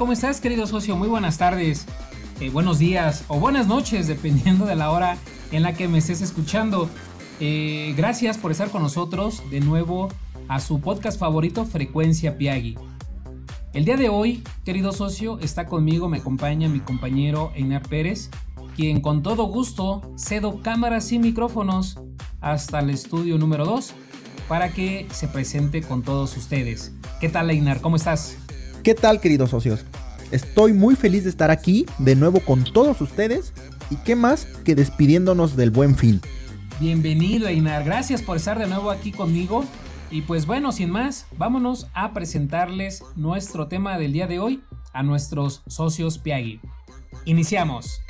¿Cómo estás, querido socio? Muy buenas tardes, eh, buenos días o buenas noches, dependiendo de la hora en la que me estés escuchando. Eh, gracias por estar con nosotros de nuevo a su podcast favorito, Frecuencia Piagui. El día de hoy, querido socio, está conmigo, me acompaña mi compañero Einar Pérez, quien con todo gusto cedo cámaras y micrófonos hasta el estudio número 2 para que se presente con todos ustedes. ¿Qué tal, Einar? ¿Cómo estás? ¿Qué tal queridos socios? Estoy muy feliz de estar aquí de nuevo con todos ustedes y qué más que despidiéndonos del buen fin. Bienvenido Einar, gracias por estar de nuevo aquí conmigo y pues bueno, sin más, vámonos a presentarles nuestro tema del día de hoy a nuestros socios Piagui. Iniciamos.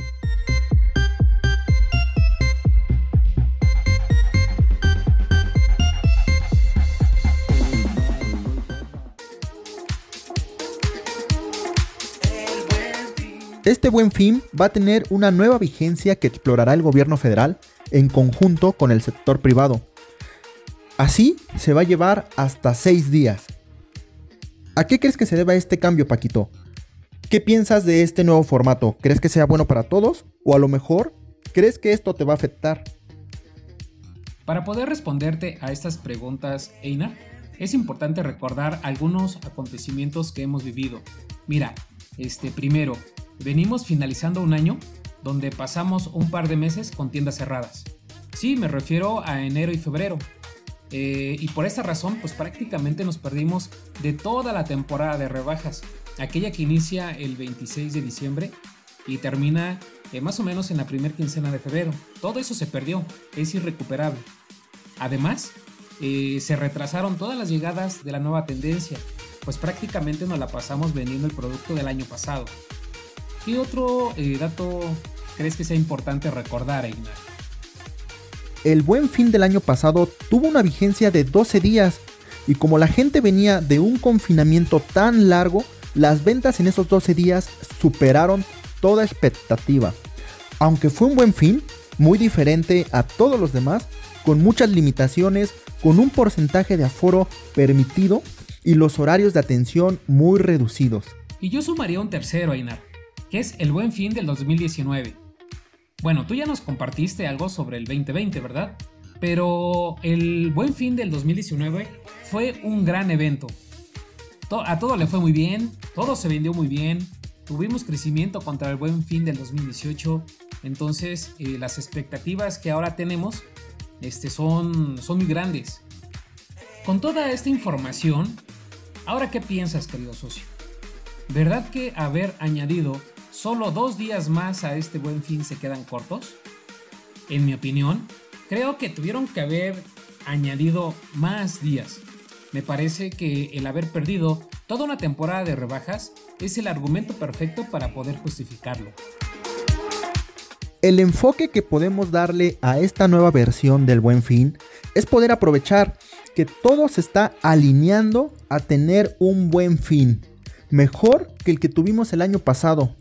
Este buen fin va a tener una nueva vigencia que explorará el gobierno federal en conjunto con el sector privado. Así se va a llevar hasta seis días. ¿A qué crees que se deba este cambio, Paquito? ¿Qué piensas de este nuevo formato? ¿Crees que sea bueno para todos? ¿O a lo mejor crees que esto te va a afectar? Para poder responderte a estas preguntas, Eina, es importante recordar algunos acontecimientos que hemos vivido. Mira, este primero, venimos finalizando un año donde pasamos un par de meses con tiendas cerradas. Sí, me refiero a enero y febrero. Eh, y por esta razón, pues prácticamente nos perdimos de toda la temporada de rebajas, aquella que inicia el 26 de diciembre y termina eh, más o menos en la primera quincena de febrero. Todo eso se perdió, es irrecuperable. Además, eh, se retrasaron todas las llegadas de la nueva tendencia, pues prácticamente nos la pasamos vendiendo el producto del año pasado. ¿Qué otro eh, dato crees que sea importante recordar, Einar? El buen fin del año pasado tuvo una vigencia de 12 días y como la gente venía de un confinamiento tan largo, las ventas en esos 12 días superaron toda expectativa. Aunque fue un buen fin, muy diferente a todos los demás, con muchas limitaciones, con un porcentaje de aforo permitido y los horarios de atención muy reducidos. Y yo sumaría un tercero, Einar que es el buen fin del 2019. Bueno, tú ya nos compartiste algo sobre el 2020, ¿verdad? Pero el buen fin del 2019 fue un gran evento. A todo le fue muy bien, todo se vendió muy bien, tuvimos crecimiento contra el buen fin del 2018, entonces eh, las expectativas que ahora tenemos este, son, son muy grandes. Con toda esta información, ¿ahora qué piensas, querido socio? ¿Verdad que haber añadido solo dos días más a este buen fin se quedan cortos? En mi opinión, creo que tuvieron que haber añadido más días. Me parece que el haber perdido toda una temporada de rebajas es el argumento perfecto para poder justificarlo. El enfoque que podemos darle a esta nueva versión del buen fin es poder aprovechar que todo se está alineando a tener un buen fin, mejor que el que tuvimos el año pasado,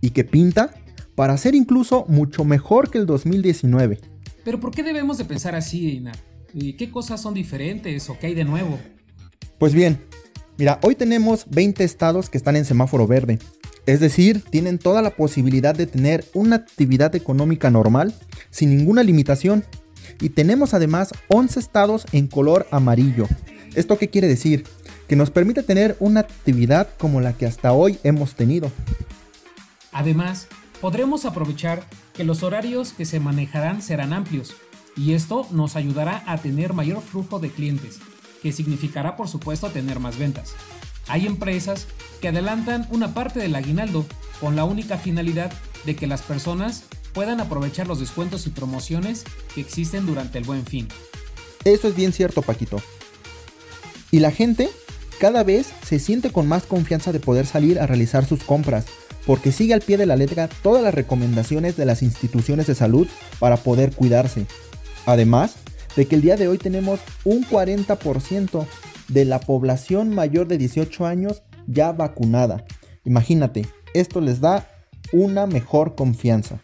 y que pinta para ser incluso mucho mejor que el 2019. Pero ¿por qué debemos de pensar así, Einar? ¿Y qué cosas son diferentes o qué hay de nuevo? Pues bien, mira, hoy tenemos 20 estados que están en semáforo verde. Es decir, tienen toda la posibilidad de tener una actividad económica normal sin ninguna limitación. Y tenemos además 11 estados en color amarillo. ¿Esto qué quiere decir? Que nos permite tener una actividad como la que hasta hoy hemos tenido. Además, podremos aprovechar que los horarios que se manejarán serán amplios y esto nos ayudará a tener mayor flujo de clientes, que significará por supuesto tener más ventas. Hay empresas que adelantan una parte del aguinaldo con la única finalidad de que las personas puedan aprovechar los descuentos y promociones que existen durante el buen fin. Eso es bien cierto, Paquito. Y la gente cada vez se siente con más confianza de poder salir a realizar sus compras porque sigue al pie de la letra todas las recomendaciones de las instituciones de salud para poder cuidarse. Además de que el día de hoy tenemos un 40% de la población mayor de 18 años ya vacunada. Imagínate, esto les da una mejor confianza.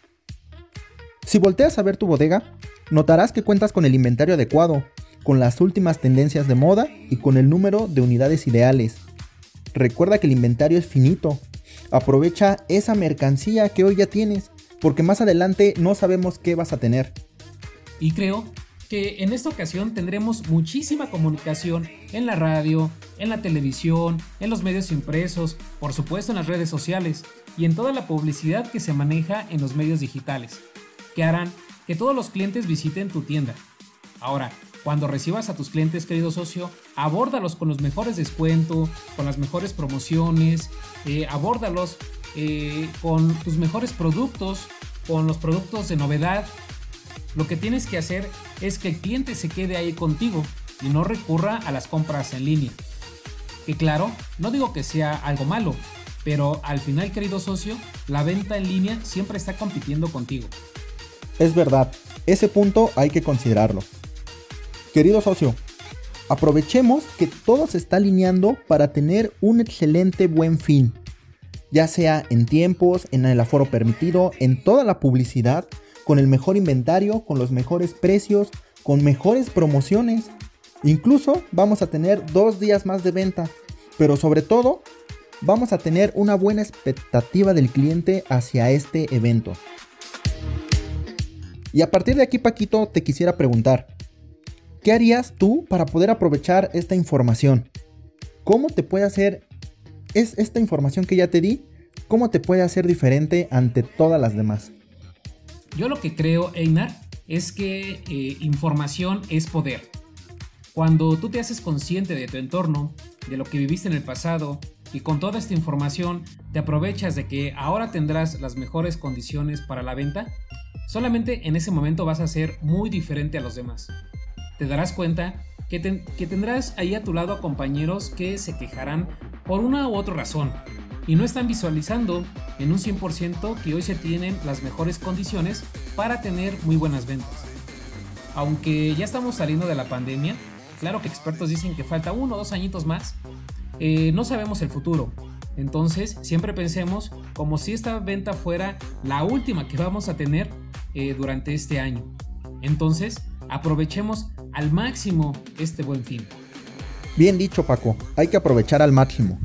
Si volteas a ver tu bodega, notarás que cuentas con el inventario adecuado, con las últimas tendencias de moda y con el número de unidades ideales recuerda que el inventario es finito. Aprovecha esa mercancía que hoy ya tienes, porque más adelante no sabemos qué vas a tener. Y creo que en esta ocasión tendremos muchísima comunicación en la radio, en la televisión, en los medios impresos, por supuesto en las redes sociales y en toda la publicidad que se maneja en los medios digitales, que harán que todos los clientes visiten tu tienda. Ahora, cuando recibas a tus clientes, querido socio, abórdalos con los mejores descuentos, con las mejores promociones, eh, abórdalos eh, con tus mejores productos, con los productos de novedad. Lo que tienes que hacer es que el cliente se quede ahí contigo y no recurra a las compras en línea. Que claro, no digo que sea algo malo, pero al final, querido socio, la venta en línea siempre está compitiendo contigo. Es verdad, ese punto hay que considerarlo. Querido socio, aprovechemos que todo se está alineando para tener un excelente buen fin, ya sea en tiempos, en el aforo permitido, en toda la publicidad, con el mejor inventario, con los mejores precios, con mejores promociones. Incluso vamos a tener dos días más de venta, pero sobre todo vamos a tener una buena expectativa del cliente hacia este evento. Y a partir de aquí, Paquito, te quisiera preguntar, ¿qué harías tú para poder aprovechar esta información? ¿Cómo te puede hacer es esta información que ya te di? ¿Cómo te puede hacer diferente ante todas las demás? Yo lo que creo, Einar, es que eh, información es poder. Cuando tú te haces consciente de tu entorno, de lo que viviste en el pasado, y con toda esta información te aprovechas de que ahora tendrás las mejores condiciones para la venta, solamente en ese momento vas a ser muy diferente a los demás. Te darás cuenta que, que tendrás ahí a tu lado a compañeros que se quejarán por una u otra razón, y no están visualizando en un 100% que hoy se tienen las mejores condiciones para tener muy buenas ventas. Aunque ya estamos saliendo de la pandemia, claro que expertos dicen que falta uno o dos añitos más, eh, no sabemos el futuro. Entonces siempre pensemos como si esta venta fuera la última que vamos a tener eh, durante este año. Entonces aprovechemos al máximo este buen fin. Bien dicho Paco, hay que aprovechar al máximo.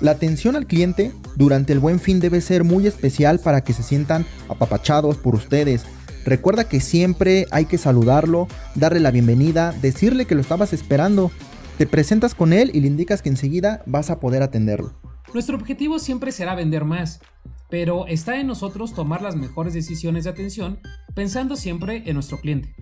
La atención al cliente durante el buen fin debe ser muy especial para que se sientan apapachados por ustedes. Recuerda que siempre hay que saludarlo, darle la bienvenida, decirle que lo estabas esperando. Te presentas con él y le indicas que enseguida vas a poder atenderlo. Nuestro objetivo siempre será vender más, pero está en nosotros tomar las mejores decisiones de atención pensando siempre en nuestro cliente.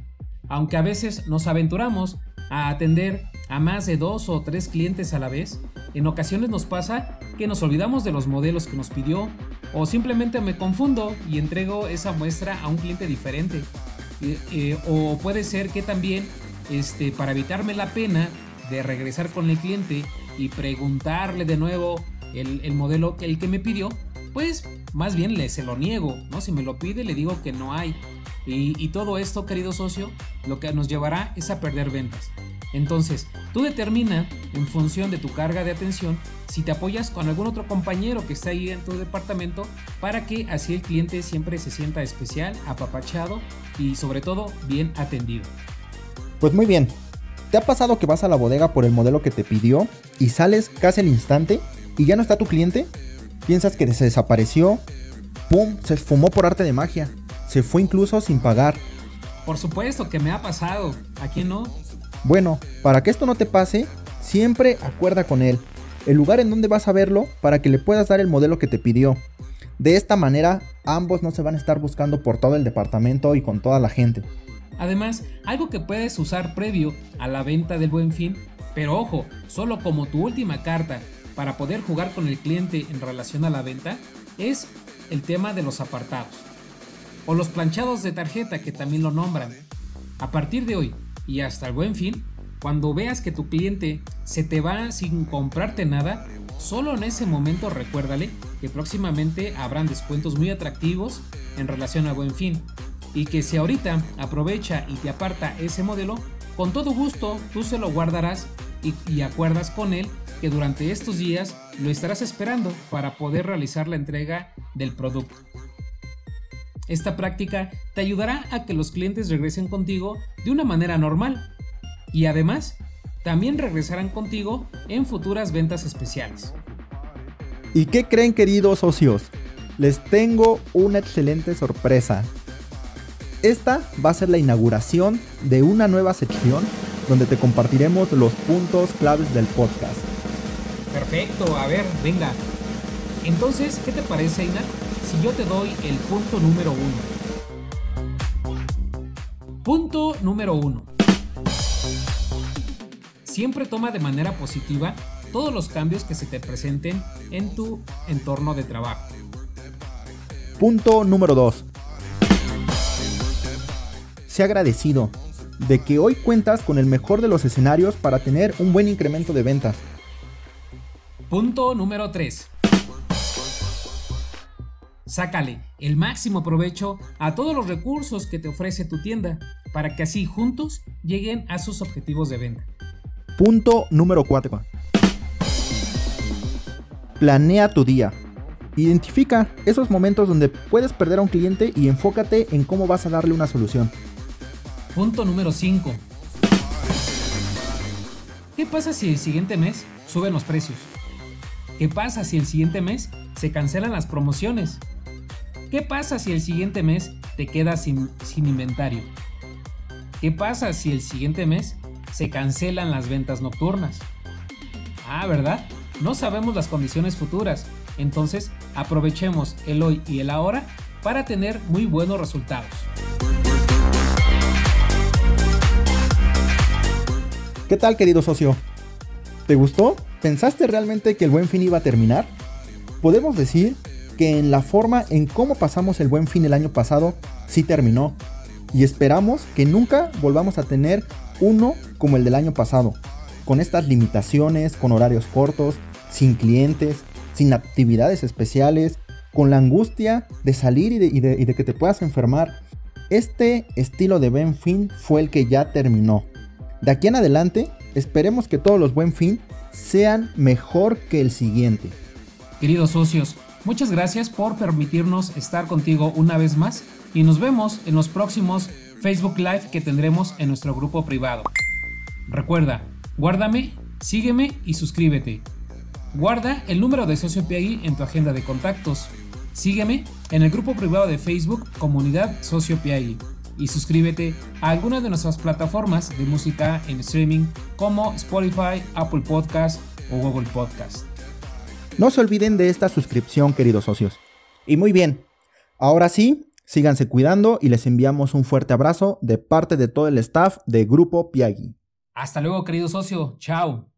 Aunque a veces nos aventuramos a atender a más de dos o tres clientes a la vez, en ocasiones nos pasa que nos olvidamos de los modelos que nos pidió o simplemente me confundo y entrego esa muestra a un cliente diferente. Eh, o puede ser que también este, para evitarme la pena de regresar con el cliente y preguntarle de nuevo el, el modelo el que me pidió, pues más bien le se lo niego, ¿no? Si me lo pide le digo que no hay. Y, todo esto, querido socio, lo que nos llevará es a perder ventas. Entonces, tú determina en función de tu carga de atención si te apoyas con algún otro compañero que está ahí en tu departamento para que así el cliente siempre se sienta especial, apapachado y sobre todo bien atendido. Pues muy bien. ¿Te ha pasado que vas a la bodega por el modelo que te pidió y sales casi al instante y ya no está tu cliente? Piensas que se desapareció, ¡pum! Se fumó por arte de magia. Se fue incluso sin pagar. Por supuesto que me ha pasado. ¿A quién no? Bueno, para que esto no te pase, siempre acuerda con él el lugar en donde vas a verlo para que le puedas dar el modelo que te pidió. De esta manera, ambos no se van a estar buscando por todo el departamento y con toda la gente. Además, algo que puedes usar previo a la venta del buen fin, pero ojo, solo como tu última carta para poder jugar con el cliente en relación a la venta, es el tema de los apartados. O los planchados de tarjeta que también lo nombran. A partir de hoy, y hasta el buen fin, cuando veas que tu cliente se te va sin comprarte nada, solo en ese momento recuérdale que próximamente habrán descuentos muy atractivos en relación al buen fin y que si ahorita aprovecha y te aparta ese modelo, con todo gusto tú se lo guardarás y, acuerdas con él que durante estos días lo estarás esperando para poder realizar la entrega del producto. Esta práctica te ayudará a que los clientes regresen contigo de una manera normal y además también regresarán contigo en futuras ventas especiales. ¿Y qué creen queridos socios? Les tengo una excelente sorpresa. Esta va a ser la inauguración de una nueva sección donde te compartiremos los puntos claves del podcast. Perfecto, a ver, venga. Entonces, ¿qué te parece, Ina? Si yo te doy el punto número uno. Punto número uno. Siempre toma de manera positiva todos los cambios que se te presenten en tu entorno de trabajo. Punto número 2 sea agradecido de que hoy cuentas con el mejor de los escenarios para tener un buen incremento de ventas. Punto número 3. Sácale el máximo provecho a todos los recursos que te ofrece tu tienda para que así juntos lleguen a sus objetivos de venta. Punto número 4. Planea tu día. Identifica esos momentos donde puedes perder a un cliente y enfócate en cómo vas a darle una solución. Punto número 5. ¿Qué pasa si el siguiente mes suben los precios? ¿Qué pasa si el siguiente mes se cancelan las promociones? ¿Qué pasa si el siguiente mes te quedas sin, sin inventario? ¿Qué pasa si el siguiente mes se cancelan las ventas nocturnas? Ah, ¿verdad? No sabemos las condiciones futuras, entonces aprovechemos el hoy y el ahora para tener muy buenos resultados. ¿Qué tal, querido socio? ¿Te gustó? ¿Pensaste realmente que el buen fin iba a terminar? Podemos decir que en la forma en cómo pasamos el buen fin el año pasado, sí terminó. Y esperamos que nunca volvamos a tener uno como el del año pasado, con estas limitaciones, con horarios cortos, sin clientes, sin actividades especiales, con la angustia de salir y de, y de que te puedas enfermar. Este estilo de buen fin fue el que ya terminó. De aquí en adelante, esperemos que todos los buen fin sean mejor que el siguiente. Queridos socios, muchas gracias por permitirnos estar contigo una vez más y nos vemos en los próximos Facebook Live que tendremos en nuestro grupo privado. Recuerda, guárdame, sígueme y suscríbete. Guarda el número de Socio PI en tu agenda de contactos. Sígueme en el grupo privado de Facebook Comunidad Socio PI y suscríbete a alguna de nuestras plataformas de música en streaming como Spotify, Apple Podcast o Google Podcast. No se olviden de esta suscripción, queridos socios. Y muy bien, ahora sí, síganse cuidando y les enviamos un fuerte abrazo de parte de todo el staff de Grupo Piagui. Hasta luego, querido socio. Chao.